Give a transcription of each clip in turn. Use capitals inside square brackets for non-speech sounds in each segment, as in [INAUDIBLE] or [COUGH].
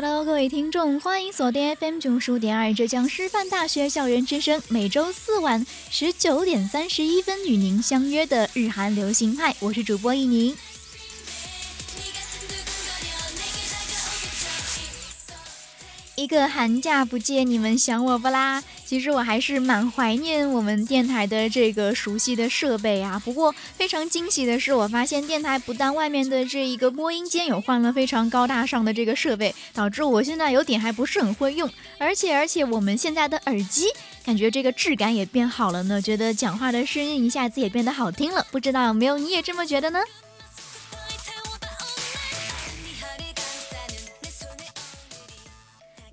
，Hello，各位听众，欢迎锁定 FM 九十五点二浙江师范大学校园之声，每周四晚十九点三十一分与您相约的日韩流行派，我是主播一宁。一个寒假不见，你们想我不啦？其实我还是蛮怀念我们电台的这个熟悉的设备啊。不过非常惊喜的是，我发现电台不但外面的这一个播音间有换了非常高大上的这个设备，导致我现在有点还不是很会用。而且而且我们现在的耳机感觉这个质感也变好了呢，觉得讲话的声音一下子也变得好听了。不知道有没有你也这么觉得呢？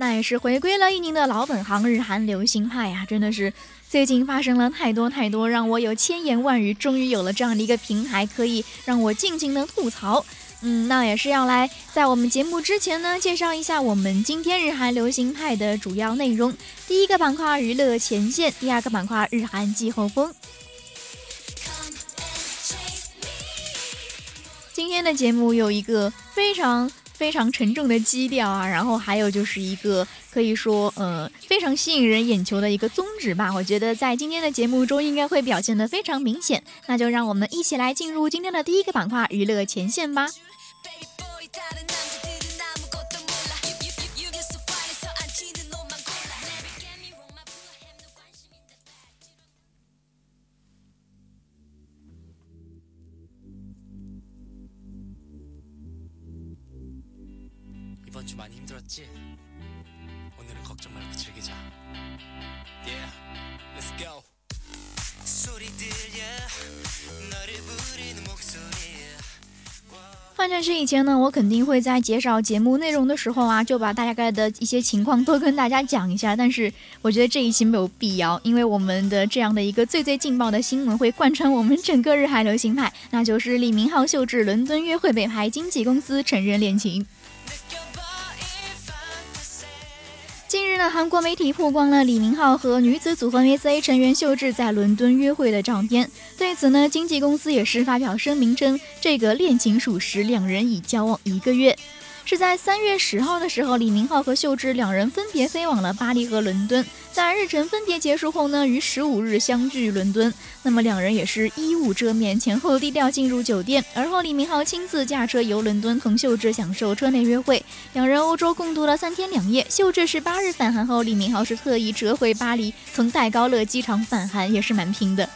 那也是回归了一年的老本行，日韩流行派呀，真的是最近发生了太多太多，让我有千言万语，终于有了这样的一个平台，可以让我尽情的吐槽。嗯，那也是要来在我们节目之前呢，介绍一下我们今天日韩流行派的主要内容。第一个板块娱乐前线，第二个板块日韩季后风。今天的节目有一个非常。非常沉重的基调啊，然后还有就是一个可以说呃非常吸引人眼球的一个宗旨吧。我觉得在今天的节目中应该会表现的非常明显。那就让我们一起来进入今天的第一个板块——娱乐前线吧。换成是以前呢，我肯定会在介绍节目内容的时候啊，就把大概的一些情况都跟大家讲一下。但是我觉得这一期没有必要，因为我们的这样的一个最最劲爆的新闻会贯穿我们整个日韩流行派，那就是李明浩秀智伦敦约会被拍，经纪公司承认恋情。近日呢，韩国媒体曝光了李明浩和女子组合 S.A 成员秀智在伦敦约会的照片。对此呢，经纪公司也是发表声明称，这个恋情属实，两人已交往一个月。是在三月十号的时候，李明浩和秀智两人分别飞往了巴黎和伦敦。在日程分别结束后呢，于十五日相聚伦敦。那么两人也是衣物遮面，前后低调进入酒店。而后李明浩亲自驾车游伦敦，同秀智享受车内约会。两人欧洲共度了三天两夜。秀智是八日返韩后，李明浩是特意折回巴黎，从戴高乐机场返韩，也是蛮拼的。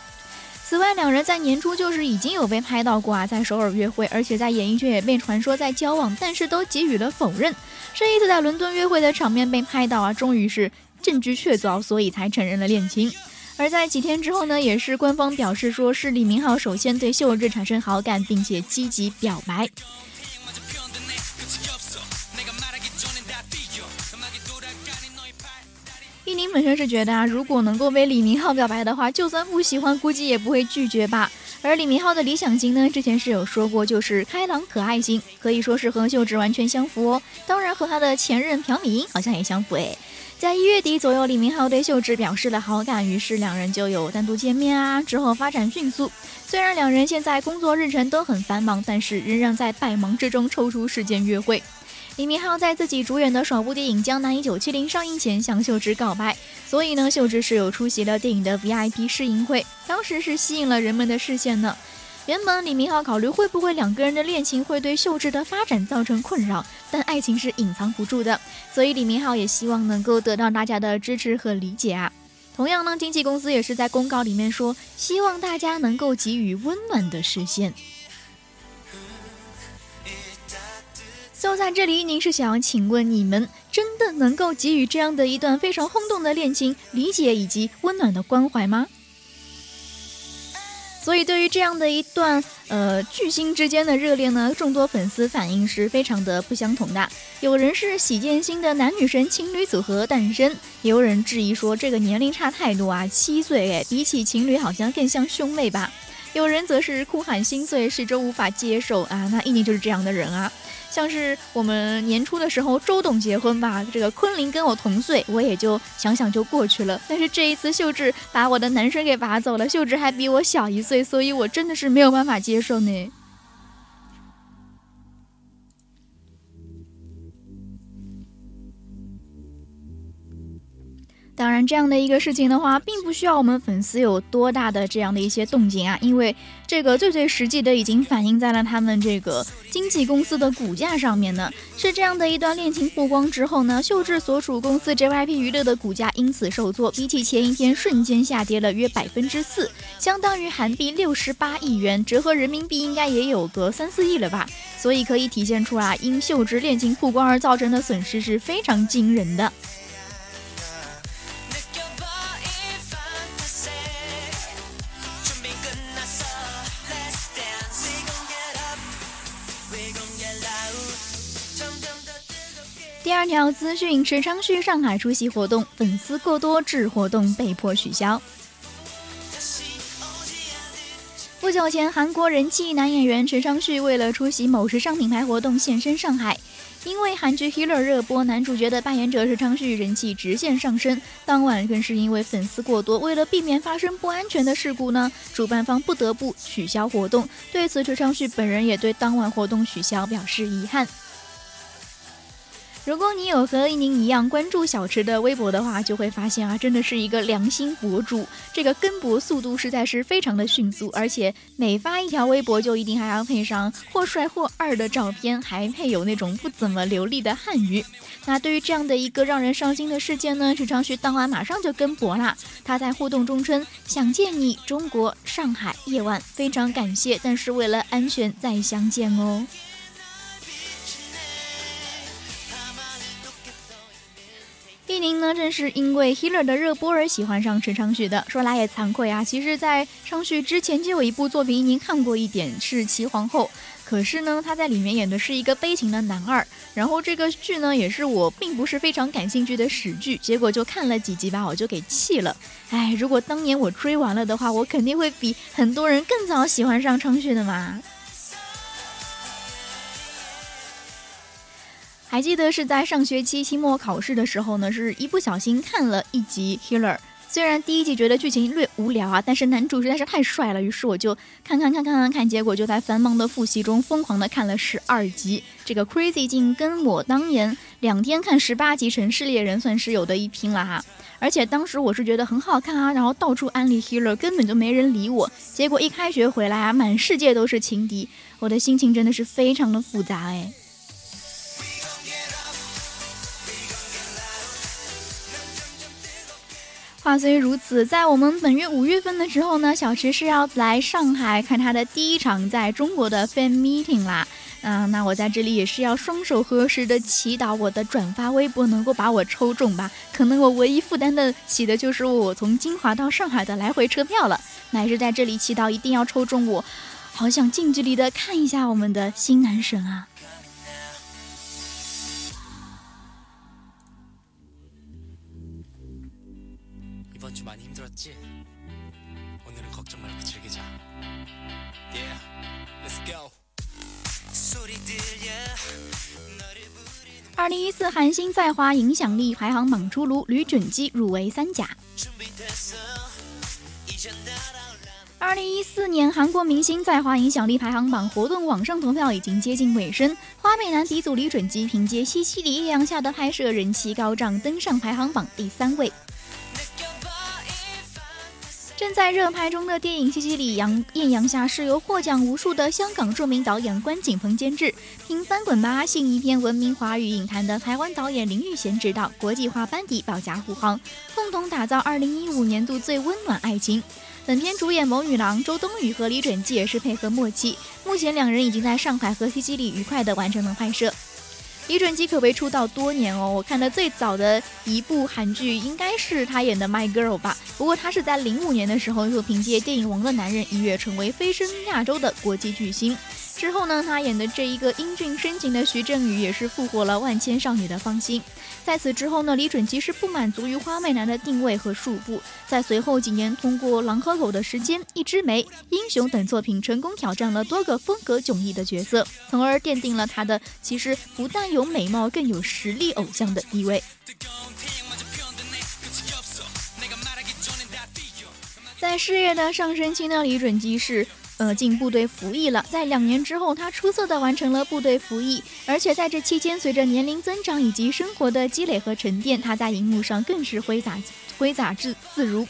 此外，两人在年初就是已经有被拍到过啊，在首尔约会，而且在演艺圈也被传说在交往，但是都给予了否认。这一次在伦敦约会的场面被拍到啊，终于是证据确凿，所以才承认了恋情。而在几天之后呢，也是官方表示说是李明浩首先对秀智产生好感，并且积极表白。一宁本身是觉得啊，如果能够为李明浩表白的话，就算不喜欢，估计也不会拒绝吧。而李明浩的理想型呢，之前是有说过，就是开朗可爱型，可以说是和秀智完全相符哦。当然和他的前任朴敏英好像也相符诶。在一月底左右，李明浩对秀智表示了好感，于是两人就有单独见面啊。之后发展迅速，虽然两人现在工作日程都很繁忙，但是仍然在百忙之中抽出时间约会。李明浩在自己主演的首部电影《江南一九七零》上映前向秀智告白，所以呢，秀智是有出席了电影的 VIP 试映会，当时是吸引了人们的视线呢。原本李明浩考虑会不会两个人的恋情会对秀智的发展造成困扰，但爱情是隐藏不住的，所以李明浩也希望能够得到大家的支持和理解啊。同样呢，经纪公司也是在公告里面说，希望大家能够给予温暖的视线。就在这里，您是想要请问你们真的能够给予这样的一段非常轰动的恋情理解以及温暖的关怀吗？所以，对于这样的一段呃巨星之间的热恋呢，众多粉丝反应是非常的不相同的。有人是喜见新的男女神情侣组合诞生，也有人质疑说这个年龄差太多啊，七岁哎，比起情侣好像更像兄妹吧。有人则是哭喊心碎，始终无法接受啊，那一定就是这样的人啊。像是我们年初的时候，周董结婚吧，这个昆凌跟我同岁，我也就想想就过去了。但是这一次秀智把我的男神给拔走了，秀智还比我小一岁，所以我真的是没有办法接受呢。当然，这样的一个事情的话，并不需要我们粉丝有多大的这样的一些动静啊，因为这个最最实际的已经反映在了他们这个经纪公司的股价上面呢。是这样的一段恋情曝光之后呢，秀智所属公司 JYP 娱乐的股价因此受挫，比起前一天瞬间下跌了约百分之四，相当于韩币六十八亿元，折合人民币应该也有个三四亿了吧。所以可以体现出啊，因秀智恋情曝光而造成的损失是非常惊人的。第二条资讯：池昌旭上海出席活动，粉丝过多致活动被迫取消。不久前，韩国人气男演员池昌旭为了出席某时尚品牌活动现身上海，因为韩剧《Healer》热播，男主角的扮演者池昌旭人气直线上升。当晚更是因为粉丝过多，为了避免发生不安全的事故呢，主办方不得不取消活动。对此，池昌旭本人也对当晚活动取消表示遗憾。如果你有和一宁一样关注小池的微博的话，就会发现啊，真的是一个良心博主。这个跟博速度实在是非常的迅速，而且每发一条微博就一定还要配上或帅或二的照片，还配有那种不怎么流利的汉语。那对于这样的一个让人伤心的事件呢，池昌旭当晚马上就跟博啦。他在互动中称：“想见你，中国上海夜晚，非常感谢，但是为了安全再相见哦。”一宁呢，正是因为《Healer》的热播而喜欢上池昌旭的。说来也惭愧啊，其实，在昌旭之前就有一部作品，一宁看过一点，是《齐皇后》。可是呢，他在里面演的是一个悲情的男二。然后这个剧呢，也是我并不是非常感兴趣的史剧，结果就看了几集吧，我就给弃了。哎，如果当年我追完了的话，我肯定会比很多人更早喜欢上昌旭的嘛。还记得是在上学期期末考试的时候呢，是一不小心看了一集《Healer》。虽然第一集觉得剧情略无聊啊，但是男主实在是太帅了，于是我就看看看看看看，结果就在繁忙的复习中疯狂的看了十二集。这个 Crazy 竟跟我当年两天看十八集《城市猎人》算是有的一拼了哈。而且当时我是觉得很好看啊，然后到处安利《Healer》，根本就没人理我。结果一开学回来啊，满世界都是情敌，我的心情真的是非常的复杂哎。话虽如此，在我们本月五月份的时候呢，小池是要来上海看他的第一场在中国的 fan meeting 啦。啊，那我在这里也是要双手合十的祈祷我的转发微博能够把我抽中吧。可能我唯一负担得起的就是我从金华到上海的来回车票了。那也是在这里祈祷一定要抽中我，好想近距离的看一下我们的新男神啊。二零一四韩星在华影响力排行榜出炉，吕准基入围三甲。二零一四年韩国明星在华影响力排行榜活动网上投票已经接近尾声，花美男鼻祖李准基凭借《西西里艳阳下》的拍摄人气高涨，登上排行榜第三位。正在热拍中的电影《西西里阳艳阳下》是由获奖无数的香港著名导演关锦鹏监制，凭《翻滚吧，阿信》一片闻名华语影坛的台湾导演林玉贤执导，国际化班底保驾护航，共同打造2015年度最温暖爱情。本片主演某女郎周冬雨和李准基也是配合默契，目前两人已经在上海和西西里愉快地完成了拍摄。李准基可谓出道多年哦，我看的最早的一部韩剧应该是他演的《My Girl》吧。不过他是在零五年的时候就凭借电影《王的男人》一跃成为飞升亚洲的国际巨星。之后呢，他演的这一个英俊深情的徐正宇也是复活了万千少女的芳心。在此之后呢，李准基是不满足于花美男的定位和束缚，在随后几年通过《狼和狗的时间》《一枝梅》《英雄》等作品，成功挑战了多个风格迥异的角色，从而奠定了他的其实不但有美貌，更有实力偶像的地位。在事业的上升期呢，李准基是。呃，进部队服役了。在两年之后，他出色的完成了部队服役，而且在这期间，随着年龄增长以及生活的积累和沉淀，他在荧幕上更是挥洒挥洒自自如。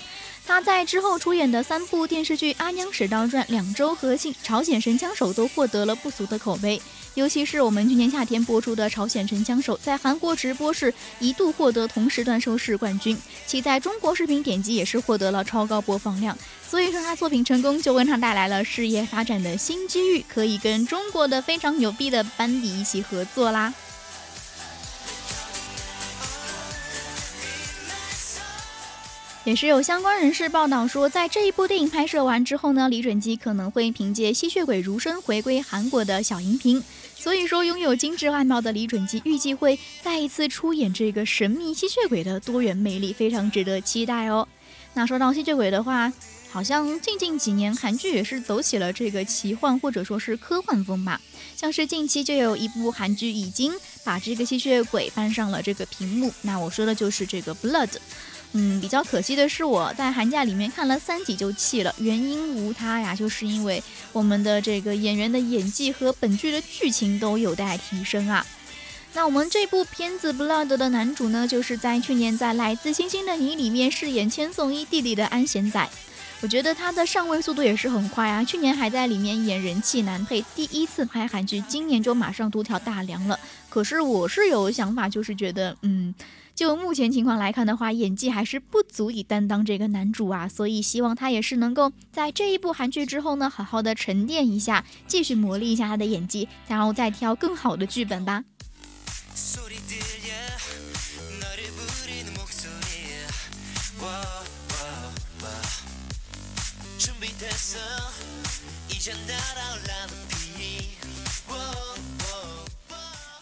他在之后出演的三部电视剧《阿娘史道传》《两周》和信《朝鲜神枪手》都获得了不俗的口碑。尤其是我们去年夏天播出的《朝鲜神枪手》，在韩国直播是一度获得同时段收视冠军，其在中国视频点击也是获得了超高播放量。所以说他作品成功，就为他带来了事业发展的新机遇，可以跟中国的非常牛逼的班底一起合作啦。也是有相关人士报道说，在这一部电影拍摄完之后呢，李准基可能会凭借《吸血鬼如生》回归韩国的小荧屏。所以说，拥有精致外貌的李准基预计会再一次出演这个神秘吸血鬼的多元魅力，非常值得期待哦。那说到吸血鬼的话，好像近近几年韩剧也是走起了这个奇幻或者说是科幻风吧。像是近期就有一部韩剧已经把这个吸血鬼搬上了这个屏幕，那我说的就是这个《Blood》。嗯，比较可惜的是，我在寒假里面看了三集就弃了，原因无他呀，就是因为我们的这个演员的演技和本剧的剧情都有待提升啊。那我们这部片子《Blood》的男主呢，就是在去年在《来自星星的你》里面饰演千颂伊弟弟的安贤仔。我觉得他的上位速度也是很快啊，去年还在里面演人气男配，第一次拍韩剧，今年就马上独挑大梁了。可是我是有想法，就是觉得，嗯。就目前情况来看的话，演技还是不足以担当这个男主啊，所以希望他也是能够在这一部韩剧之后呢，好好的沉淀一下，继续磨砺一下他的演技，然后再挑更好的剧本吧。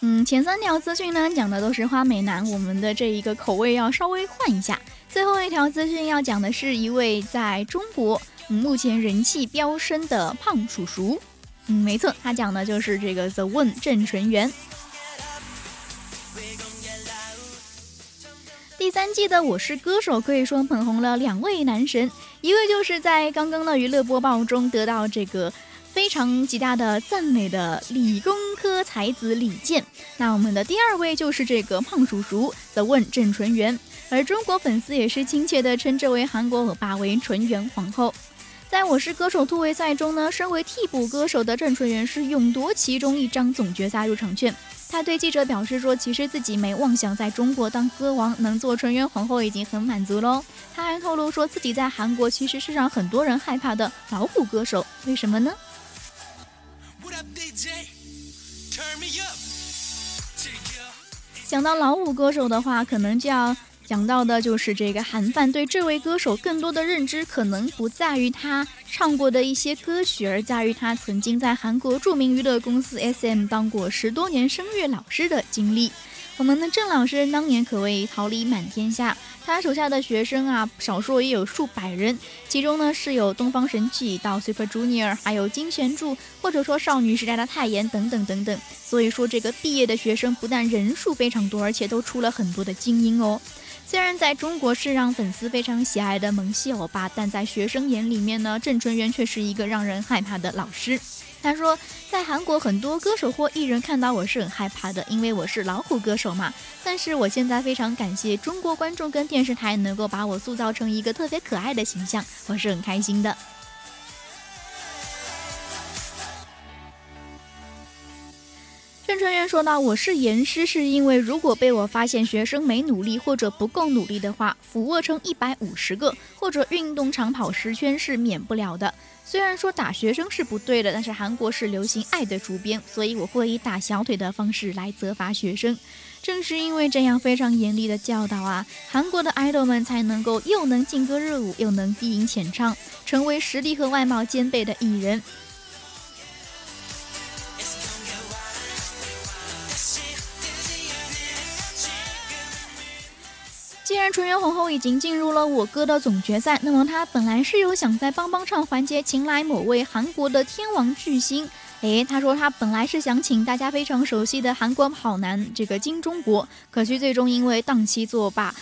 嗯，前三条资讯呢讲的都是花美男，我们的这一个口味要稍微换一下。最后一条资讯要讲的是一位在中国目前人气飙升的胖叔叔。嗯，没错，他讲的就是这个 The One 郑淳元。第三季的《我是歌手》可以说捧红了两位男神，一位就是在刚刚的娱乐播报中得到这个。非常极大的赞美的理工科才子李健，那我们的第二位就是这个胖叔叔的问郑纯元，而中国粉丝也是亲切的称这位韩国欧巴为纯元皇后。在我是歌手突围赛中呢，身为替补歌手的郑纯元是勇夺其中一张总决赛入场券。他对记者表示说，其实自己没妄想在中国当歌王，能做纯元皇后已经很满足喽。他还透露说自己在韩国其实是让很多人害怕的老虎歌手，为什么呢？想到老五歌手的话，可能就要讲到的就是这个韩范对这位歌手更多的认知，可能不在于他唱过的一些歌曲，而在于他曾经在韩国著名娱乐公司 SM 当过十多年声乐老师的经历。我们的郑老师当年可谓桃李满天下，他手下的学生啊，少说也有数百人，其中呢是有东方神起到 Super Junior，还有金贤柱，或者说少女时代的泰妍等等等等。所以说这个毕业的学生不但人数非常多，而且都出了很多的精英哦。虽然在中国是让粉丝非常喜爱的萌系欧巴，但在学生眼里面呢，郑淳元却是一个让人害怕的老师。他说，在韩国很多歌手或艺人看到我是很害怕的，因为我是老虎歌手嘛。但是我现在非常感谢中国观众跟电视台能够把我塑造成一个特别可爱的形象，我是很开心的。郑春元说道：“我是严师，是因为如果被我发现学生没努力或者不够努力的话，俯卧撑一百五十个或者运动长跑十圈是免不了的。虽然说打学生是不对的，但是韩国是流行爱的主编，所以我会以打小腿的方式来责罚学生。正是因为这样非常严厉的教导啊，韩国的爱豆们才能够又能劲歌热舞，又能低吟浅唱，成为实力和外貌兼备的艺人。”既然纯元皇后已经进入了我哥的总决赛，那么她本来是有想在帮帮唱环节请来某位韩国的天王巨星。诶，她说她本来是想请大家非常熟悉的韩国跑男这个金钟国，可惜最终因为档期作罢。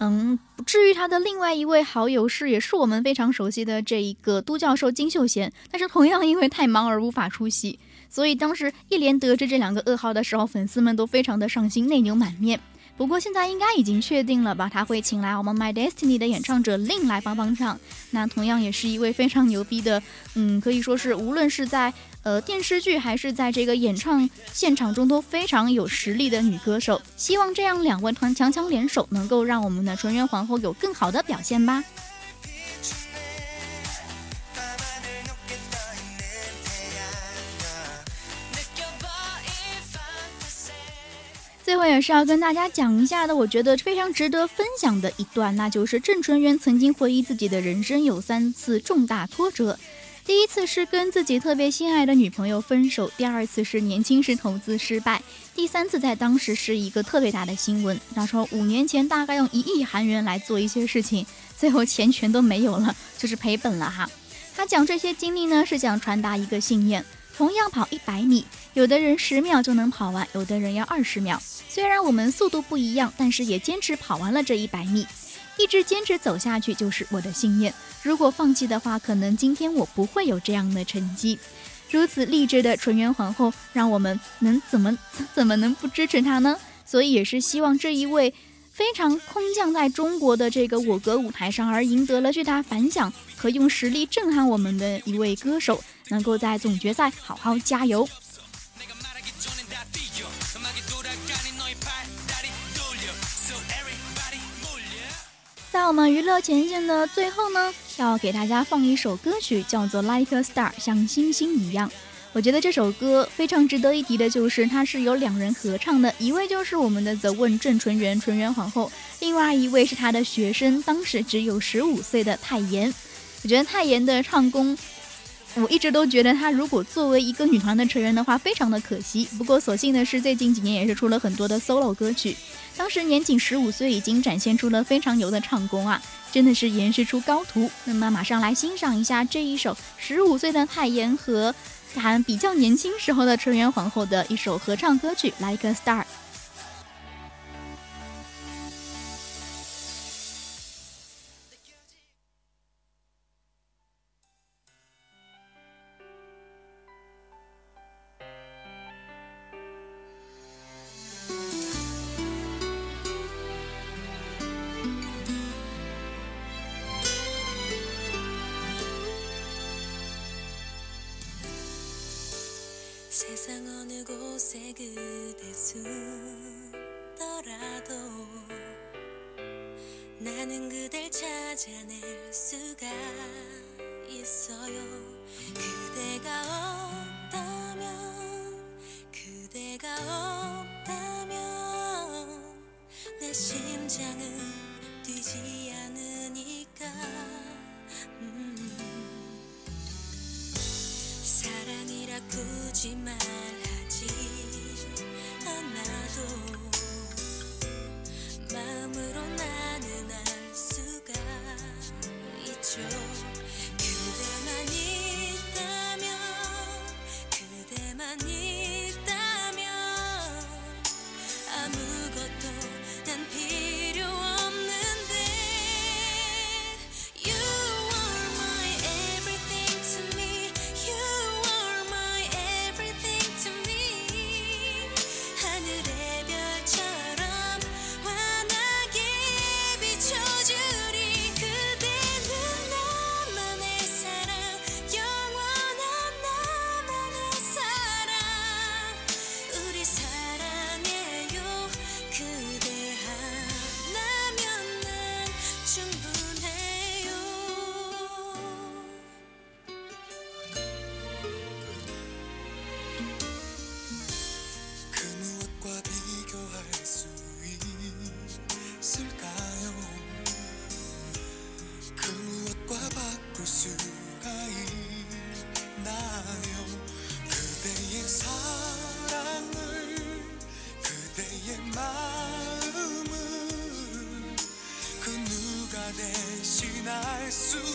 嗯，至于他的另外一位好友是也是我们非常熟悉的这一个都教授金秀贤，但是同样因为太忙而无法出席。所以当时一连得知这两个噩耗的时候，粉丝们都非常的伤心，内牛满面。不过现在应该已经确定了吧？他会请来我们 My Destiny 的演唱者 Lin 来帮帮唱。那同样也是一位非常牛逼的，嗯，可以说是无论是在呃电视剧还是在这个演唱现场中都非常有实力的女歌手。希望这样两位团强强联手，能够让我们的纯元皇后有更好的表现吧。最后也是要跟大家讲一下的，我觉得非常值得分享的一段，那就是郑淳元曾经回忆自己的人生有三次重大挫折。第一次是跟自己特别心爱的女朋友分手，第二次是年轻时投资失败，第三次在当时是一个特别大的新闻。他说五年前大概用一亿韩元来做一些事情，最后钱全都没有了，就是赔本了哈。他讲这些经历呢，是想传达一个信念。同样跑一百米，有的人十秒就能跑完，有的人要二十秒。虽然我们速度不一样，但是也坚持跑完了这一百米，一直坚持走下去就是我的信念。如果放弃的话，可能今天我不会有这样的成绩。如此励志的纯元皇后，让我们能怎么 [LAUGHS] 怎么能不支持她呢？所以也是希望这一位非常空降在中国的这个我歌舞台上，而赢得了巨大反响和用实力震撼我们的一位歌手。能够在总决赛好好加油。在我们娱乐前线的最后呢，要给大家放一首歌曲，叫做《Like a Star》，像星星一样。我觉得这首歌非常值得一提的，就是它是有两人合唱的，一位就是我们的 The One 郑纯元纯元皇后，另外一位是他的学生，当时只有十五岁的泰妍。我觉得泰妍的唱功。我一直都觉得她如果作为一个女团的成员的话，非常的可惜。不过所幸的是，最近几年也是出了很多的 solo 歌曲。当时年仅十五岁，已经展现出了非常牛的唱功啊，真的是演示出高徒。那么马上来欣赏一下这一首十五岁的泰妍和还比较年轻时候的成员皇后的一首合唱歌曲《Like a Star》。 세상 어느 곳에 그대 숨더라도 나는 그댈 찾아낼 수가 있어요. 그대가 없다면 Jesus.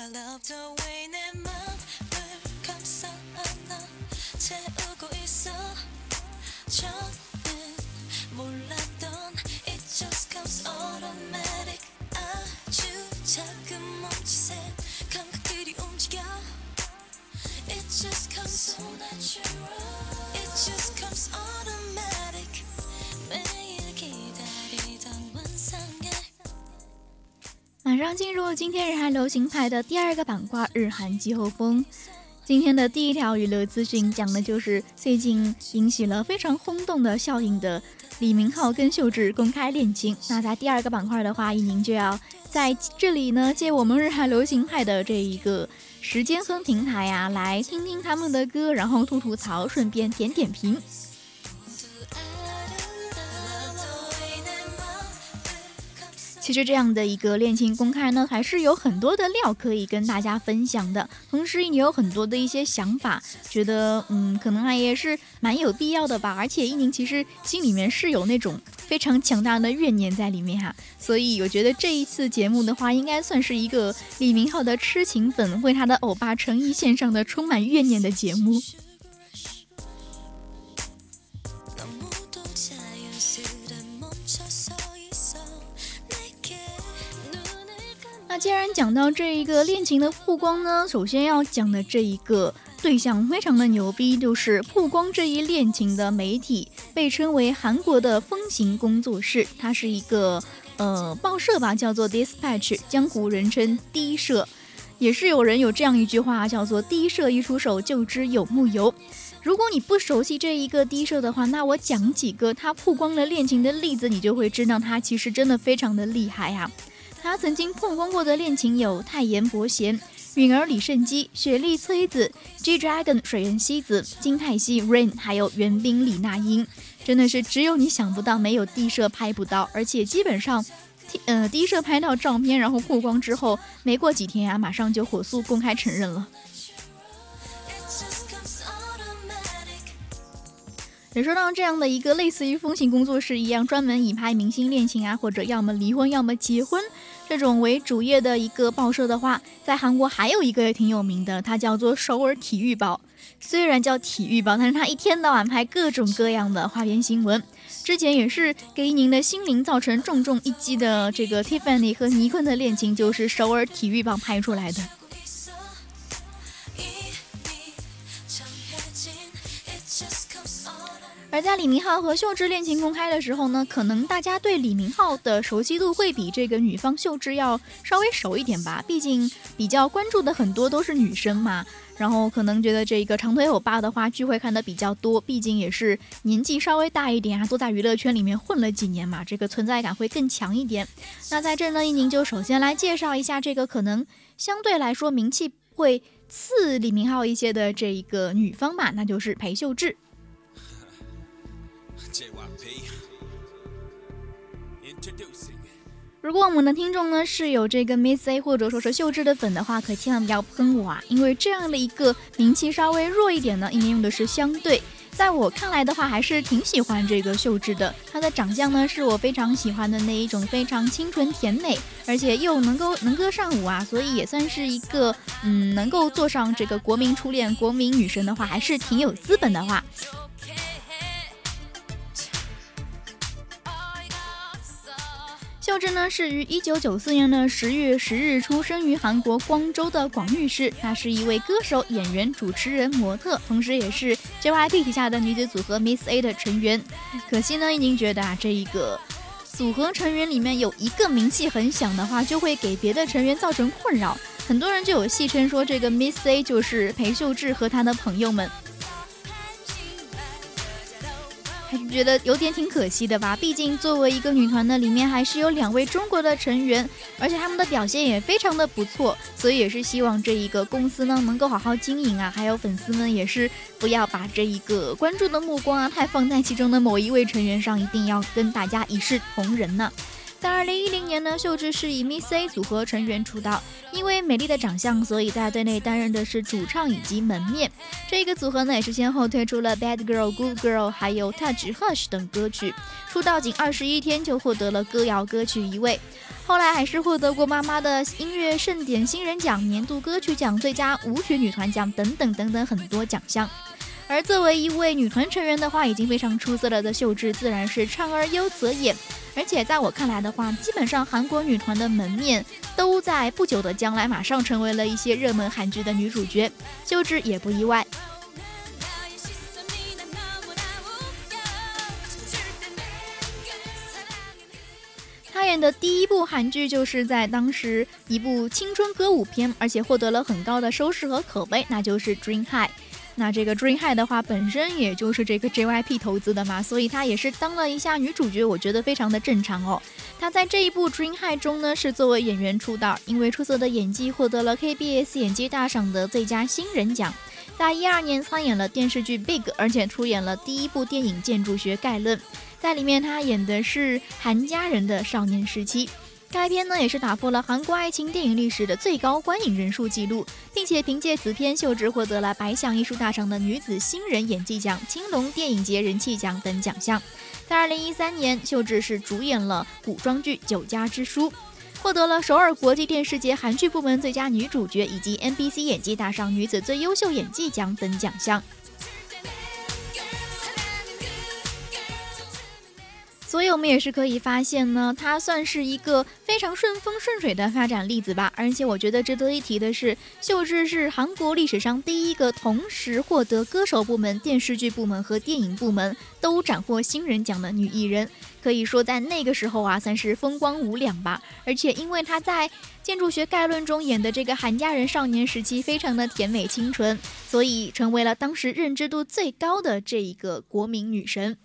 I love the way 내 맘을 감싸 안아 채우고 있어 저는 몰랐던 It just comes automatic 아주 작은 몸짓에 감각들이 움직여 It just comes so natural It just comes automatic 上进入今天日韩流行派的第二个板块——日韩季候风。今天的第一条娱乐资讯讲的就是最近引起了非常轰动的效应的李明浩跟秀智公开恋情。那在第二个板块的话，一宁就要在这里呢借我们日韩流行派的这一个时间分平台呀、来听听他们的歌，然后吐吐槽，顺便点点评。其实这样的一个恋情公开呢，还是有很多的料可以跟大家分享的。同时，也有很多的一些想法，觉得嗯，可能还也是蛮有必要的吧。而且，一宁其实心里面是有那种非常强大的怨念在里面哈，所以我觉得这一次节目的话，应该算是一个李明浩的痴情粉为他的欧巴诚意献上的充满怨念的节目。既然讲到这一个恋情的曝光呢，首先要讲的这一个对象非常的牛逼，就是曝光这一恋情的媒体，被称为韩国的风行工作室，它是一个呃报社吧，[LAUGHS] 叫做 Dispatch，江湖人称低社。也是有人有这样一句话，叫做“第一社一出手就知有木有”。如果你不熟悉这一个低社的话，那我讲几个他曝光了恋情的例子，你就会知道他其实真的非常的厉害啊。他曾经曝光过的恋情有泰妍博贤、允儿李胜基、雪莉崔子、G Dragon 水原希子、金泰熙 Rain，还有袁冰李那英，真的是只有你想不到，没有地社拍不到，而且基本上。呃，第一社拍到照片，然后曝光之后，没过几天啊，马上就火速公开承认了。也说到这样的一个类似于风行工作室一样，专门以拍明星恋情啊，或者要么离婚，要么结婚这种为主业的一个报社的话，在韩国还有一个也挺有名的，它叫做首尔体育报。虽然叫体育报，但是它一天到晚拍各种各样的花边新闻。之前也是给您的心灵造成重重一击的这个 Tiffany 和尼坤的恋情，就是首尔体育报拍出来的。而在李明浩和秀智恋情公开的时候呢，可能大家对李明浩的熟悉度会比这个女方秀智要稍微熟一点吧，毕竟比较关注的很多都是女生嘛。然后可能觉得这个长腿欧巴的话聚会看的比较多，毕竟也是年纪稍微大一点啊，都在娱乐圈里面混了几年嘛，这个存在感会更强一点。那在这呢，一宁就首先来介绍一下这个可能相对来说名气会次李明浩一些的这一个女方吧，那就是裴秀智。如果我们的听众呢是有这个 Miss A 或者说是秀智的粉的话，可千万不要喷我啊！因为这样的一个名气稍微弱一点呢，应该用的是相对。在我看来的话，还是挺喜欢这个秀智的。她的长相呢，是我非常喜欢的那一种，非常清纯甜美，而且又能够能歌善舞啊，所以也算是一个嗯，能够坐上这个国民初恋、国民女神的话，还是挺有资本的话。秀智呢是于一九九四年的十月十日出生于韩国光州的广域市，她是一位歌手、演员、主持人、模特，同时也是 JYP 旗下的女子组合 Miss A 的成员。可惜呢，您觉得啊，这一个组合成员里面有一个名气很响的话，就会给别的成员造成困扰。很多人就有戏称说，这个 Miss A 就是裴秀智和她的朋友们。还是觉得有点挺可惜的吧。毕竟作为一个女团呢，里面还是有两位中国的成员，而且他们的表现也非常的不错，所以也是希望这一个公司呢能够好好经营啊。还有粉丝们也是不要把这一个关注的目光啊太放在其中的某一位成员上，一定要跟大家一视同仁呢。在二零一零年呢，秀智是以 Miss A 组合成员出道。因为美丽的长相，所以在队内担任的是主唱以及门面。这个组合呢，也是先后推出了《Bad Girl》《Good Girl》还有《Touch》《Hush》等歌曲。出道仅二十一天就获得了歌谣歌曲一位，后来还是获得过妈妈的音乐盛典新人奖、年度歌曲奖、最佳舞曲女团奖等等等等很多奖项。而作为一位女团成员的话，已经非常出色了的秀智，自然是唱而优则演。而且在我看来的话，基本上韩国女团的门面都在不久的将来马上成为了一些热门韩剧的女主角，秀智也不意外。她演的第一部韩剧就是在当时一部青春歌舞片，而且获得了很高的收视和口碑，那就是《Dream High》。那这个 Dream High 的话，本身也就是这个 JYP 投资的嘛，所以她也是当了一下女主角，我觉得非常的正常哦。她在这一部 Dream High 中呢，是作为演员出道，因为出色的演技获得了 KBS 演技大赏的最佳新人奖。在一二年参演了电视剧 Big，而且出演了第一部电影《建筑学概论》，在里面她演的是韩家人的少年时期。该片呢也是打破了韩国爱情电影历史的最高观影人数纪录，并且凭借此片，秀智获得了白象艺术大赏的女子新人演技奖、青龙电影节人气奖等奖项。在二零一三年，秀智是主演了古装剧《酒家之书》，获得了首尔国际电视节韩剧部门最佳女主角以及 NBC 演技大赏女子最优秀演技奖等奖项。所以，我们也是可以发现呢，它算是一个非常顺风顺水的发展例子吧。而且，我觉得值得一提的是，秀智是韩国历史上第一个同时获得歌手部门、电视剧部门和电影部门都斩获新人奖的女艺人。可以说，在那个时候啊，算是风光无两吧。而且，因为她在《建筑学概论》中演的这个韩家人少年时期非常的甜美清纯，所以成为了当时认知度最高的这一个国民女神。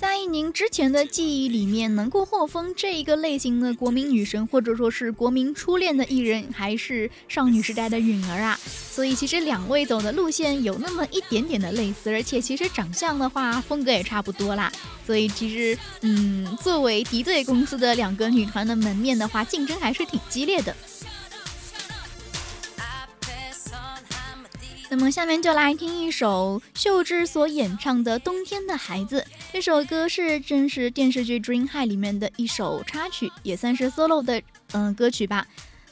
在您之前的记忆里面，能够获封这一个类型的国民女神，或者说是国民初恋的艺人，还是少女时代的允儿啊。所以其实两位走的路线有那么一点点的类似，而且其实长相的话，风格也差不多啦。所以其实，嗯，作为敌对公司的两个女团的门面的话，竞争还是挺激烈的。那么下面就来听一首秀智所演唱的《冬天的孩子》。这首歌是真实电视剧《Dream High》里面的一首插曲，也算是 solo 的嗯歌曲吧。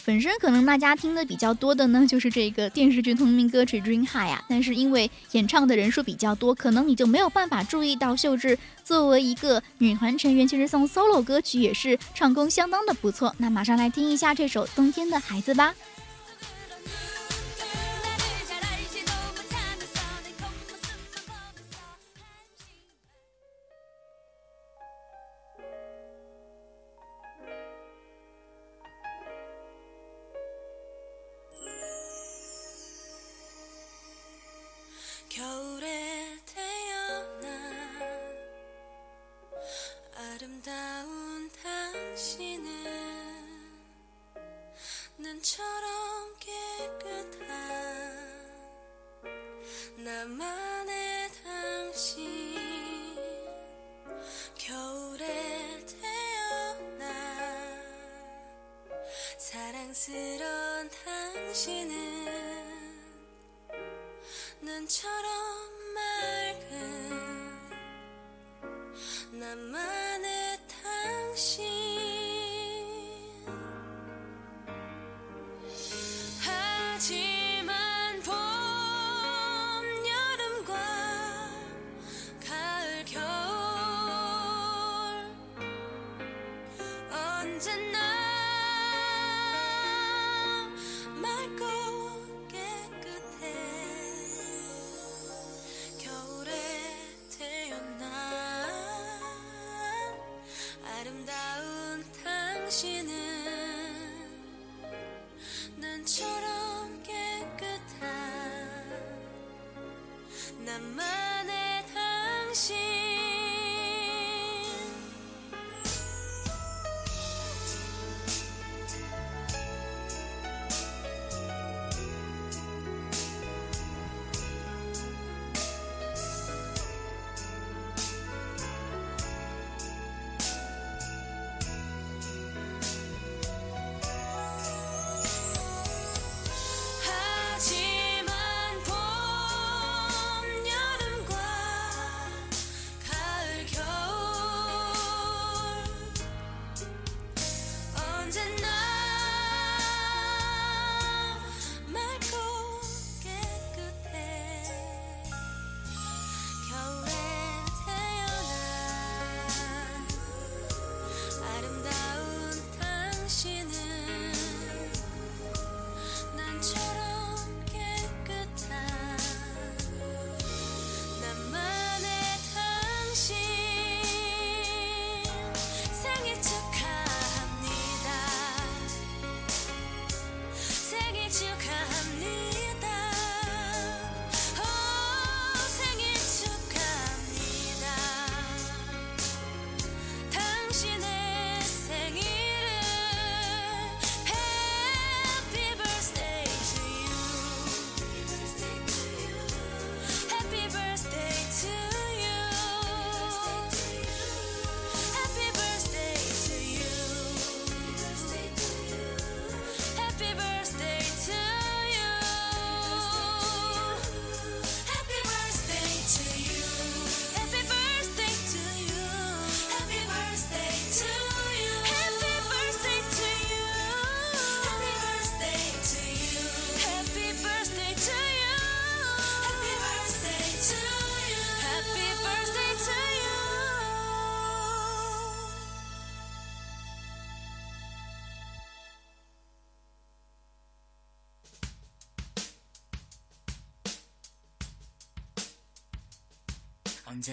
本身可能大家听的比较多的呢，就是这个电视剧同名歌曲《Dream High》啊。但是因为演唱的人数比较多，可能你就没有办法注意到秀智作为一个女团成员，其实送 solo 歌曲也是唱功相当的不错。那马上来听一下这首《冬天的孩子》吧。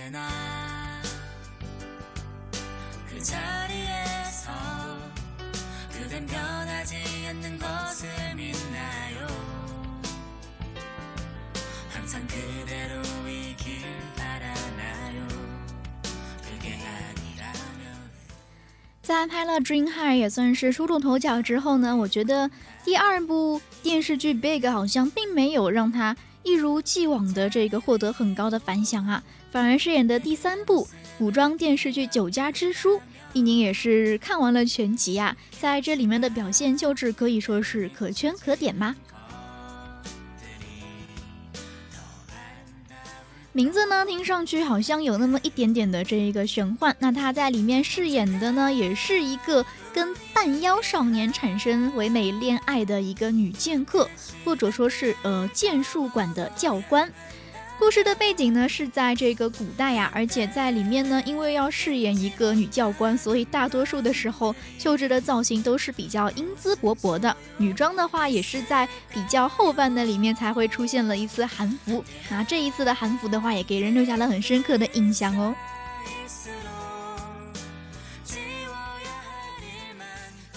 언제나 그 자리에서 그댄 변하지 않는 것을 믿나요 항상 그대로이길 바라나요 그게 아니라면 在拍了《Dream High》也算是出露头角之后呢，我觉得第二部电视剧《Big》好像并没有让他一如既往的这个获得很高的反响啊， 反而饰演的第三部古装电视剧《酒家之书》，一宁也是看完了全集啊，在这里面的表现就是可以说是可圈可点吗？名字呢，听上去好像有那么一点点的这一个玄幻。那他在里面饰演的呢，也是一个跟半妖少年产生唯美恋爱的一个女剑客，或者说是呃剑术馆的教官。故事的背景呢是在这个古代呀，而且在里面呢，因为要饰演一个女教官，所以大多数的时候秀智的造型都是比较英姿勃勃的。女装的话，也是在比较后半的里面才会出现了一次韩服。那这一次的韩服的话，也给人留下了很深刻的印象哦。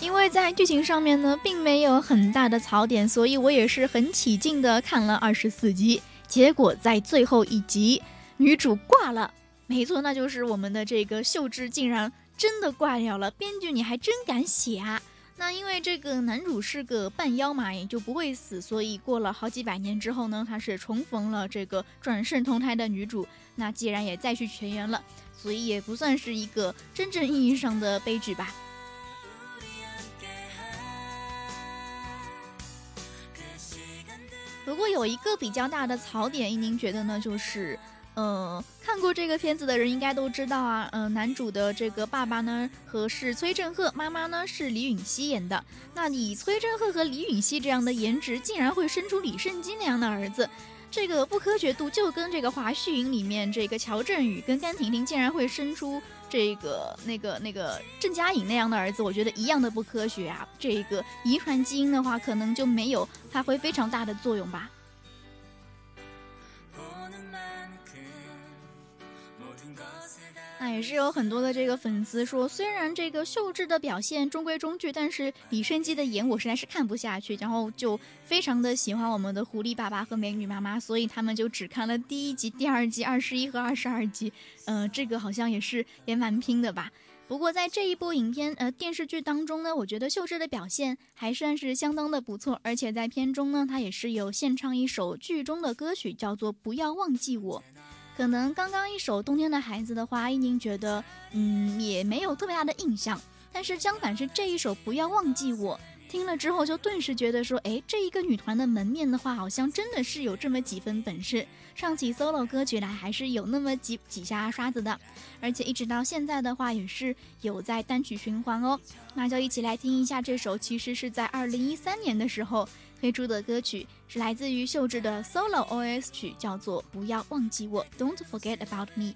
因为在剧情上面呢，并没有很大的槽点，所以我也是很起劲的看了二十四集。结果在最后一集，女主挂了。没错，那就是我们的这个秀智竟然真的挂掉了。编剧你还真敢写啊！那因为这个男主是个半妖嘛，也就不会死，所以过了好几百年之后呢，他是重逢了这个转世投胎的女主。那既然也再续前缘了，所以也不算是一个真正意义上的悲剧吧。不过有一个比较大的槽点，您觉得呢？就是，呃，看过这个片子的人应该都知道啊，呃，男主的这个爸爸呢和是崔振赫，妈妈呢是李允熙演的。那以崔振赫和李允熙这样的颜值，竟然会生出李圣基那样的儿子，这个不科学度就跟这个华胥引里面这个乔振宇跟甘婷婷竟然会生出这个那个那个郑嘉颖那样的儿子，我觉得一样的不科学啊。这个遗传基因的话，可能就没有发挥非常大的作用吧。也是有很多的这个粉丝说，虽然这个秀智的表现中规中矩，但是李圣基的演我实在是看不下去，然后就非常的喜欢我们的狐狸爸爸和美女妈妈，所以他们就只看了第一集、第二集、二十一和二十二集。呃，这个好像也是也蛮拼的吧。不过在这一部影片呃电视剧当中呢，我觉得秀智的表现还算是相当的不错，而且在片中呢，她也是有献唱一首剧中的歌曲，叫做《不要忘记我》。可能刚刚一首《冬天的孩子》的话，一宁觉得嗯也没有特别大的印象，但是相反是这一首《不要忘记我》，听了之后就顿时觉得说，哎，这一个女团的门面的话，好像真的是有这么几分本事，唱起 solo 歌曲来还是有那么几几下刷子的，而且一直到现在的话也是有在单曲循环哦。那就一起来听一下这首，其实是在二零一三年的时候黑猪的歌曲，是来自于秀智的 solo OS 曲，叫做《不要忘记我》，Don't forget about me。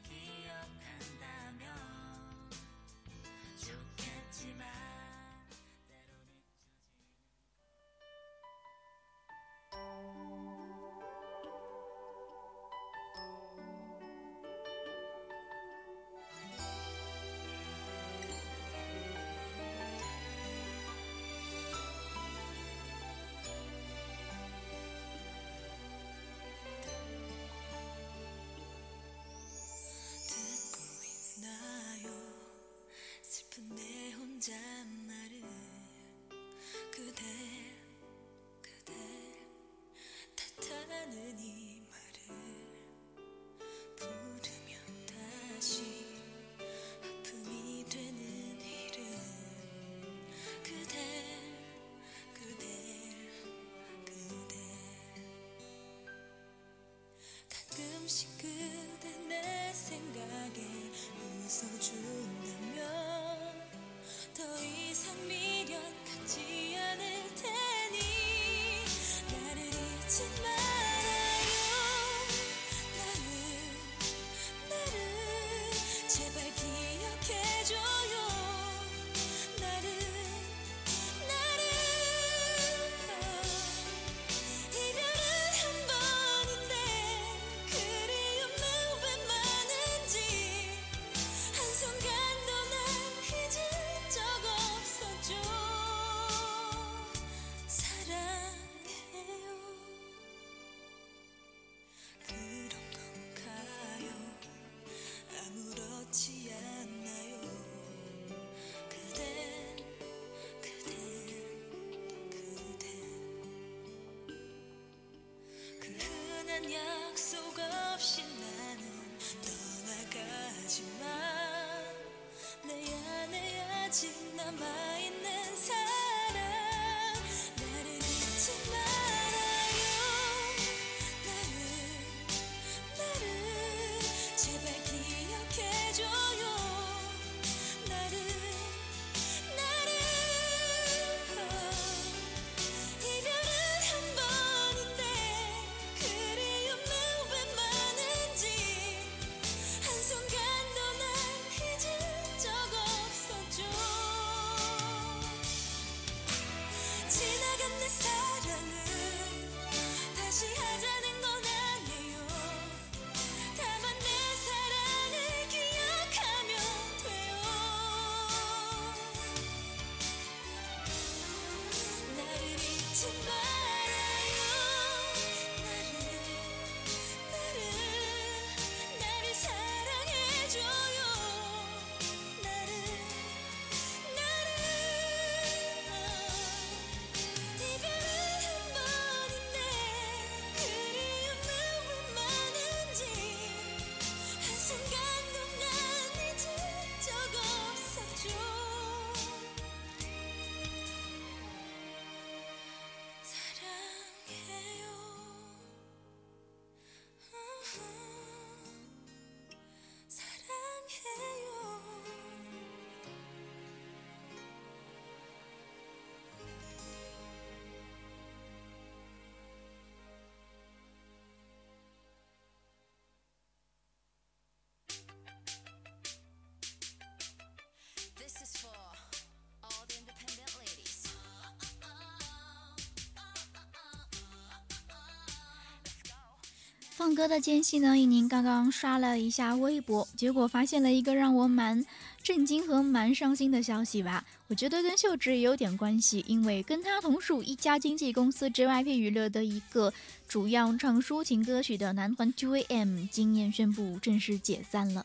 放歌的间隙呢，一宁刚刚刷了一下微博，结果发现了一个让我蛮震惊和蛮伤心的消息吧。我觉得跟秀智也有点关系，因为跟他同属一家经纪公司 JYP 娱乐的一个主要唱抒情歌曲的男团 2AM 今年宣布正式解散了。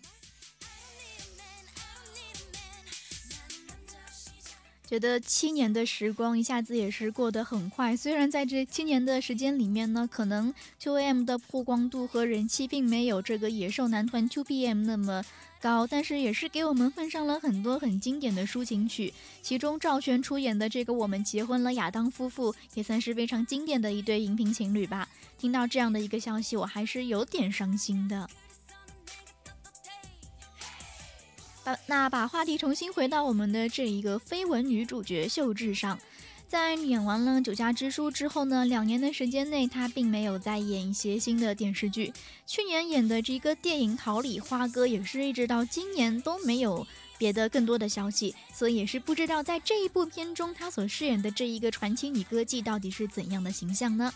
觉得七年的时光一下子也是过得很快。虽然在这七年的时间里面呢，可能 2AM 的曝光度和人气并没有这个野兽男团 TOPM 那么高，但是也是给我们奉上了很多很经典的抒情曲。其中赵璇出演的这个《我们结婚了》，亚当夫妇也算是非常经典的一对荧屏情侣吧。听到这样的一个消息，我还是有点伤心的。把那把话题重新回到我们的这一个绯闻女主角秀智上，在演完了《九家之书》之后呢，两年的时间内，她并没有再演一些新的电视剧。去年演的这个电影《桃李花歌》也是一直到今年都没有别的更多的消息，所以也是不知道在这一部片中她所饰演的这一个传奇女歌妓到底是怎样的形象呢？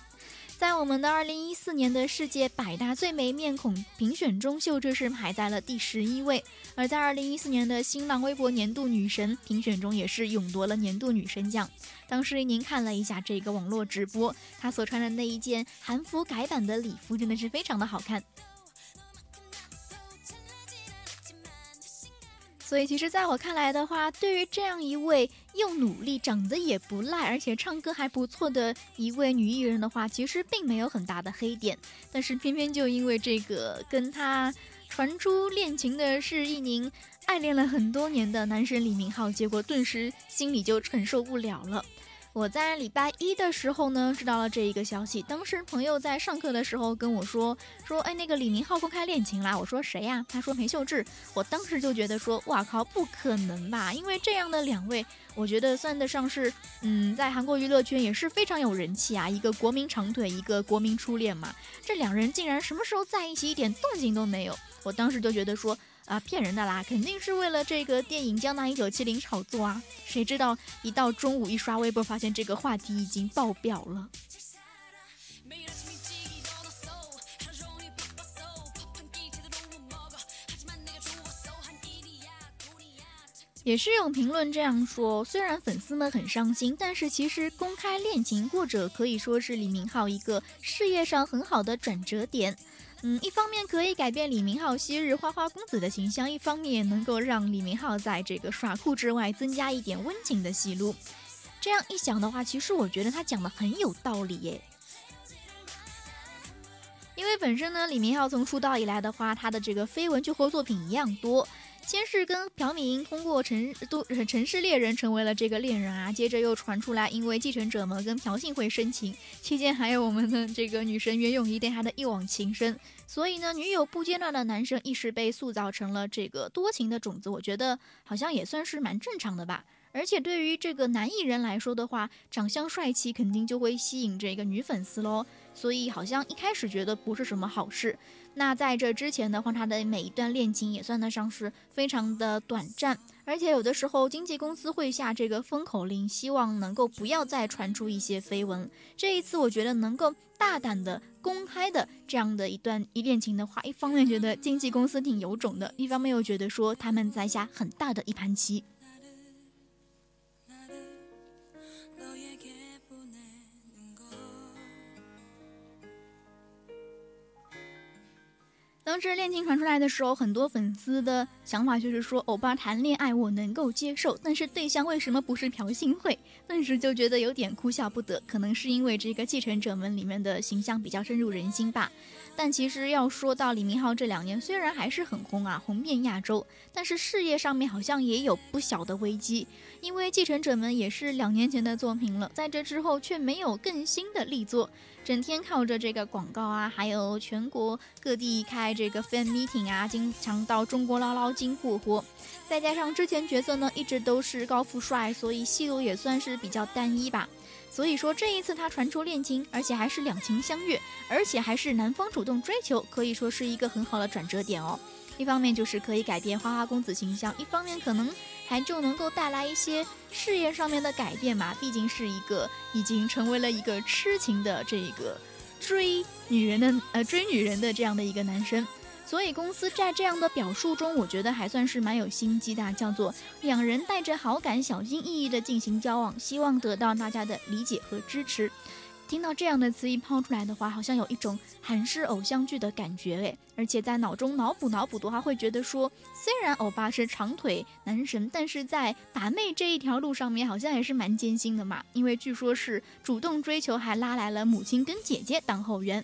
在我们的二零一四年的世界百大最美面孔评选中，秀智是排在了第十一位；而在二零一四年的新浪微博年度女神评选中，也是勇夺了年度女神奖。当时您看了一下这个网络直播，她所穿的那一件韩服改版的礼服，真的是非常的好看。所以，其实在我看来的话，对于这样一位又努力、长得也不赖，而且唱歌还不错的一位女艺人的话，其实并没有很大的黑点。但是，偏偏就因为这个跟她传出恋情的是一名暗恋了很多年的男神李明浩，结果顿时心里就承受不了了。我在礼拜一的时候呢，知道了这一个消息。当时朋友在上课的时候跟我说，说，哎，那个李明浩公开恋情啦。我说谁呀？他说裴秀智。我当时就觉得说，哇靠，不可能吧？因为这样的两位，我觉得算得上是，嗯，在韩国娱乐圈也是非常有人气啊。一个国民长腿，一个国民初恋嘛。这两人竟然什么时候在一起，一点动静都没有。我当时就觉得说。啊，骗人的啦！肯定是为了这个电影《江南一九七零》炒作啊！谁知道一到中午一刷微博，发现这个话题已经爆表了。也是有评论这样说，虽然粉丝们很伤心，但是其实公开恋情，或者可以说是李明浩一个事业上很好的转折点。嗯，一方面可以改变李明浩昔日花花公子的形象，一方面能够让李明浩在这个耍酷之外增加一点温情的戏路。这样一想的话，其实我觉得他讲的很有道理耶。因为本身呢，李明浩从出道以来的话，他的这个绯闻就和作品一样多。先是跟朴敏英通过城都城市猎人成为了这个恋人啊，接着又传出来因为继承者们跟朴信惠深情，期间还有我们的这个女神袁咏仪对他的一往情深，所以呢，女友不间断的男生一时被塑造成了这个多情的种子，我觉得好像也算是蛮正常的吧。而且对于这个男艺人来说的话，长相帅气肯定就会吸引这个女粉丝喽，所以好像一开始觉得不是什么好事。那在这之前的话，他的每一段恋情也算得上是非常的短暂，而且有的时候经纪公司会下这个封口令，希望能够不要再传出一些绯闻。这一次我觉得能够大胆的、公开的这样的一段一恋情的话，一方面觉得经纪公司挺有种的，一方面又觉得说他们在下很大的一盘棋。当时恋情传出来的时候，很多粉丝的想法就是说，欧巴谈恋爱我能够接受，但是对象为什么不是朴信惠？顿时就觉得有点哭笑不得。可能是因为这个《继承者们》里面的形象比较深入人心吧。但其实要说到李明浩这两年，虽然还是很红啊，红遍亚洲，但是事业上面好像也有不小的危机。因为《继承者们》也是两年前的作品了，在这之后却没有更新的力作，整天靠着这个广告啊，还有全国各地开这个 fan meeting 啊，经常到中国捞捞金过活。再加上之前角色呢一直都是高富帅，所以戏路也算是比较单一吧。所以说这一次他传出恋情，而且还是两情相悦，而且还是男方主动追求，可以说是一个很好的转折点哦。一方面就是可以改变花花公子形象，一方面可能还就能够带来一些事业上面的改变嘛。毕竟是一个已经成为了一个痴情的这个追女人的呃追女人的这样的一个男生。所以公司在这样的表述中，我觉得还算是蛮有心机的，叫做两人带着好感，小心翼翼地进行交往，希望得到大家的理解和支持。听到这样的词一抛出来的话，好像有一种韩式偶像剧的感觉诶，而且在脑中脑补脑补的话，会觉得说，虽然欧巴是长腿男神，但是在把妹这一条路上面好像也是蛮艰辛的嘛，因为据说是主动追求，还拉来了母亲跟姐姐当后援。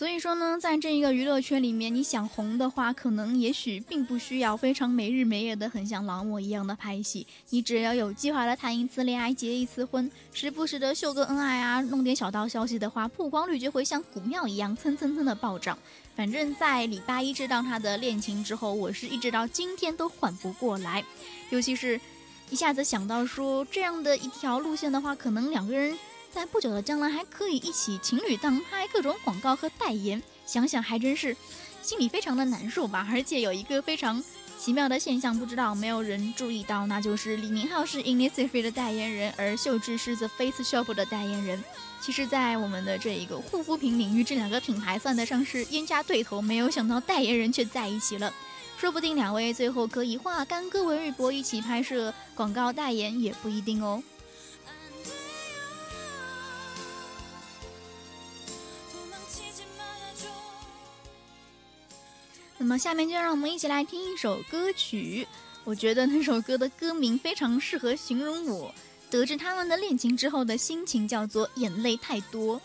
所以说呢，在这一个娱乐圈里面，你想红的话，可能也许并不需要非常没日没夜的很像劳模一样的拍戏，你只要有计划的谈一次恋爱，结一次婚，时不时的秀个恩爱啊，弄点小道消息的话，曝光率就会像股票一样蹭蹭蹭的暴涨。反正，在礼拜一知道他的恋情之后，我是一直到今天都缓不过来，尤其是一下子想到说这样的一条路线的话，可能两个人。在不久的将来还可以一起情侣档拍各种广告和代言，想想还真是心里非常的难受吧。而且有一个非常奇妙的现象，不知道没有人注意到，那就是李明浩是 Innisfree 的代言人，而秀智是 The Face Shop 的代言人。其实，在我们的这一个护肤品领域，这两个品牌算得上是冤家对头，没有想到代言人却在一起了。说不定两位最后可以化干戈为玉帛，一起拍摄广告代言，也不一定哦。那么下面就让我们一起来听一首歌曲。我觉得那首歌的歌名非常适合形容我得知他们的恋情之后的心情，叫做“眼泪太多”。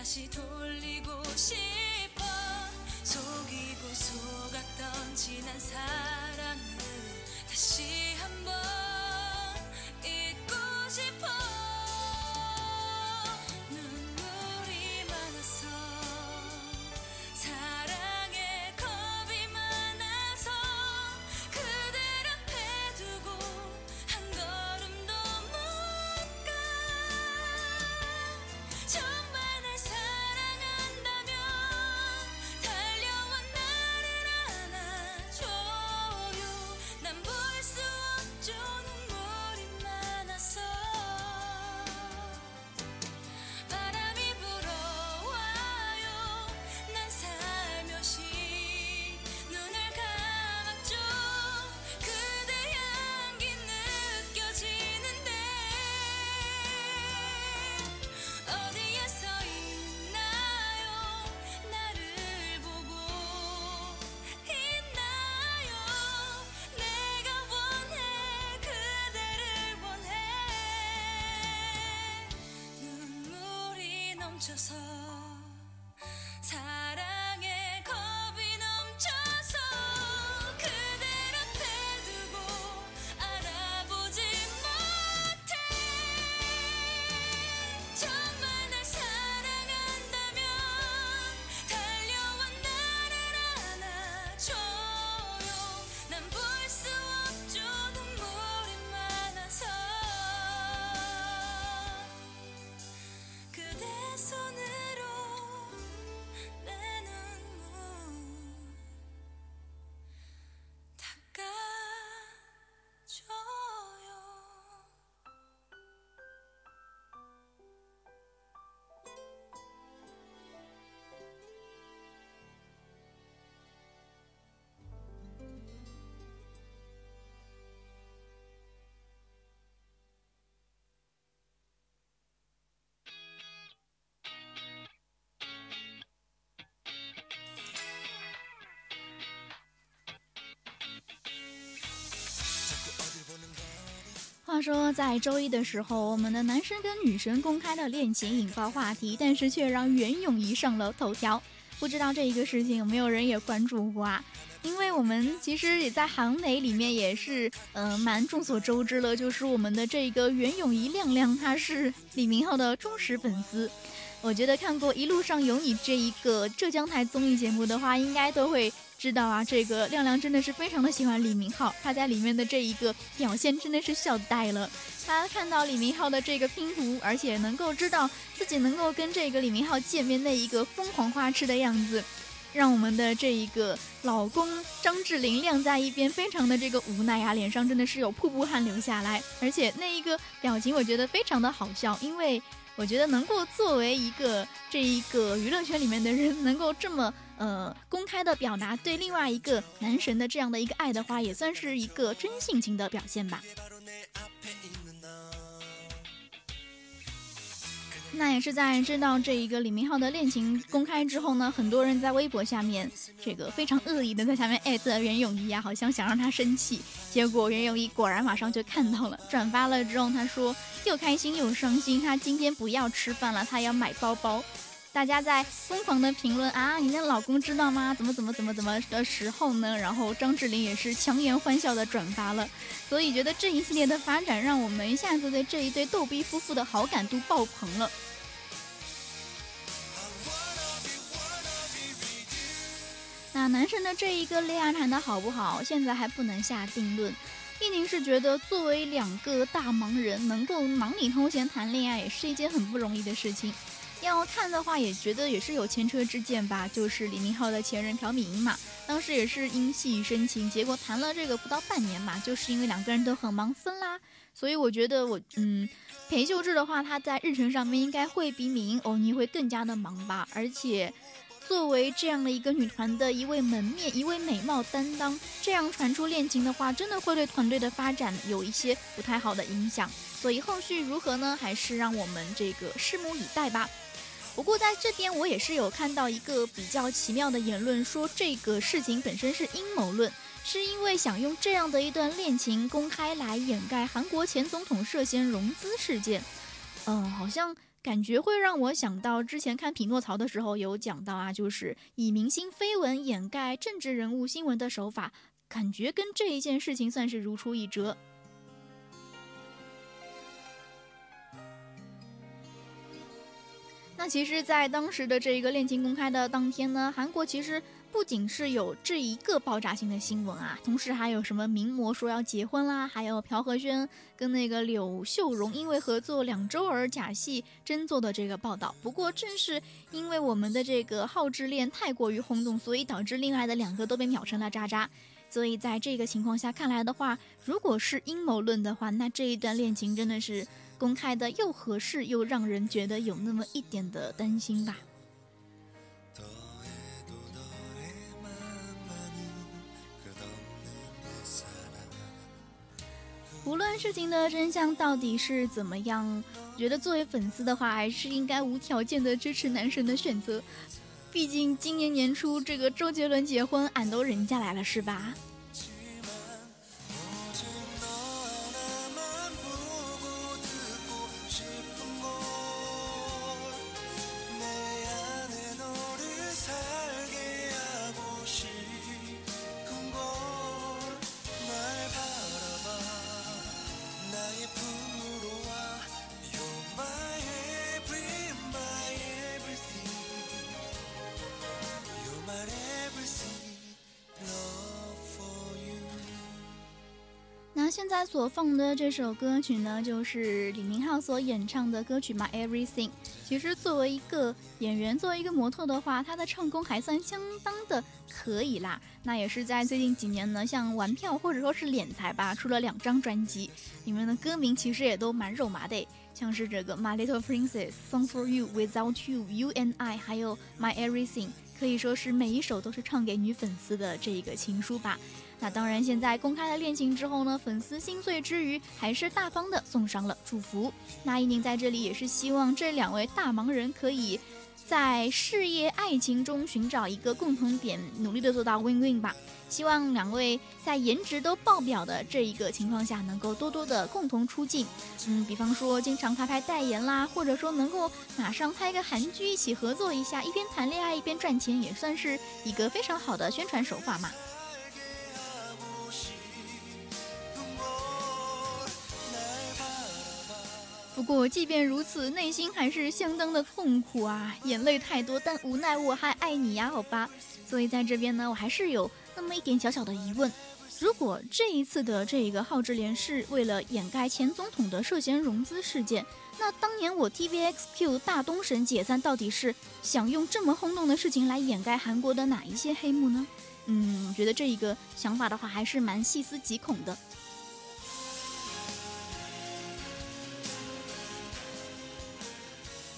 다시 돌리고 싶어. 속이고 속았던 지난 사랑 说，在周一的时候，我们的男神跟女神公开了恋情，引爆话题，但是却让袁咏仪上了头条。不知道这一个事情有没有人也关注过啊？因为我们其实也在韩媒里面也是，嗯、蛮众所周知了，就是我们的这个袁咏仪亮亮，她是李明浩的忠实粉丝。我觉得看过《一路上有你》这一个浙江台综艺节目的话，应该都会知道啊，这个亮亮真的是非常的喜欢李明浩，他在里面的这一个表现真的是笑呆了。他看到李明浩的这个拼图，而且能够知道自己能够跟这个李明浩见面那一个疯狂花痴的样子，让我们的这一个老公张智霖晾在一边，非常的这个无奈啊，脸上真的是有瀑布汗流下来，而且那一个表情我觉得非常的好笑，因为。我觉得能够作为一个这一个娱乐圈里面的人，能够这么呃公开的表达对另外一个男神的这样的一个爱的话，也算是一个真性情的表现吧。那也是在知道这一个李明浩的恋情公开之后呢，很多人在微博下面这个非常恶意的在下面艾特袁咏仪啊，好像想让她生气。结果袁咏仪果然马上就看到了，转发了之后，她说又开心又伤心，她今天不要吃饭了，她要买包包。大家在疯狂的评论啊，你的老公知道吗？怎么怎么怎么怎么的时候呢？然后张智霖也是强颜欢笑的转发了，所以觉得这一系列的发展让我们一下子对这一对逗逼夫妇的好感度爆棚了。那男神的这一个恋爱谈的好不好，现在还不能下定论。毕竟是觉得作为两个大忙人，能够忙里偷闲谈恋爱，也是一件很不容易的事情。要看的话，也觉得也是有前车之鉴吧，就是李明浩的前任朴敏英嘛，当时也是因戏生情，结果谈了这个不到半年嘛，就是因为两个人都很忙分啦。所以我觉得我嗯，裴秀智的话，他在日程上面应该会比敏英、欧尼会更加的忙吧，而且。作为这样的一个女团的一位门面、一位美貌担当，这样传出恋情的话，真的会对团队的发展有一些不太好的影响。所以后续如何呢？还是让我们这个拭目以待吧。不过在这边我也是有看到一个比较奇妙的言论，说这个事情本身是阴谋论，是因为想用这样的一段恋情公开来掩盖韩国前总统涉嫌融资事件。嗯，好像感觉会让我想到之前看《匹诺曹》的时候有讲到啊，就是以明星绯闻掩盖政治人物新闻的手法，感觉跟这一件事情算是如出一辙。那其实，在当时的这一个恋情公开的当天呢，韩国其实不仅是有这一个爆炸性的新闻啊，同时还有什么名模说要结婚啦，还有朴和宣跟那个柳秀荣因为合作两周而假戏真做的这个报道。不过，正是因为我们的这个好之恋太过于轰动，所以导致另外的两个都被秒成了渣渣。所以在这个情况下看来的话如果是阴谋论的话那这一段恋情真的是公开的又合适又让人觉得有那么一点的担心吧。无论事情的真相到底是怎么样我觉得作为粉丝的话还是应该无条件的支持男神的选择。毕竟今年年初这个周杰伦结婚，俺都忍下来了，是吧？他所放的这首歌曲呢，就是李明浩所演唱的歌曲《My Everything》。其实作为一个演员，作为一个模特的话，他的唱功还算相当的可以啦。那也是在最近几年呢，像玩票或者说是敛财吧，出了两张专辑，里面的歌名其实也都蛮肉麻的，像是这个《My Little Princess》、《Song for You》、《Without You》、《You and I》，还有《My Everything》，可以说是每一首都是唱给女粉丝的这一个情书吧。那当然，现在公开了恋情之后呢，粉丝心碎之余，还是大方的送上了祝福。那一宁在这里也是希望这两位大忙人可以在事业、爱情中寻找一个共同点，努力的做到 win win 吧。希望两位在颜值都爆表的这一个情况下，能够多多的共同出镜。嗯，比方说经常拍拍代言啦，或者说能够马上拍个韩剧一起合作一下，一边谈恋爱一边赚钱，也算是一个非常好的宣传手法嘛。不过，即便如此，内心还是相当的痛苦啊，眼泪太多，但无奈我还爱你呀，好吧。所以在这边呢，我还是有那么一点小小的疑问：如果这一次的这个浩智联是为了掩盖前总统的涉嫌融资事件，那当年我 TVXQ 大东神解散到底是想用这么轰动的事情来掩盖韩国的哪一些黑幕呢？嗯，我觉得这一个想法的话，还是蛮细思极恐的。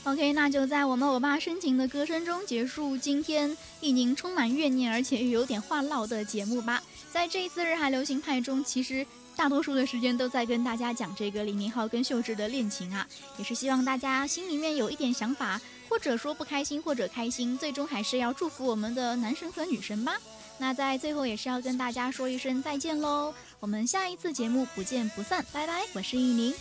OK，那就在我们欧巴深情的歌声中结束今天一宁充满怨念而且又有点话唠的节目吧。在这一次日韩流行派中，其实大多数的时间都在跟大家讲这个李明浩跟秀智的恋情啊，也是希望大家心里面有一点想法，或者说不开心或者开心，最终还是要祝福我们的男神和女神吧。那在最后也是要跟大家说一声再见喽，我们下一次节目不见不散，拜拜，我是一宁。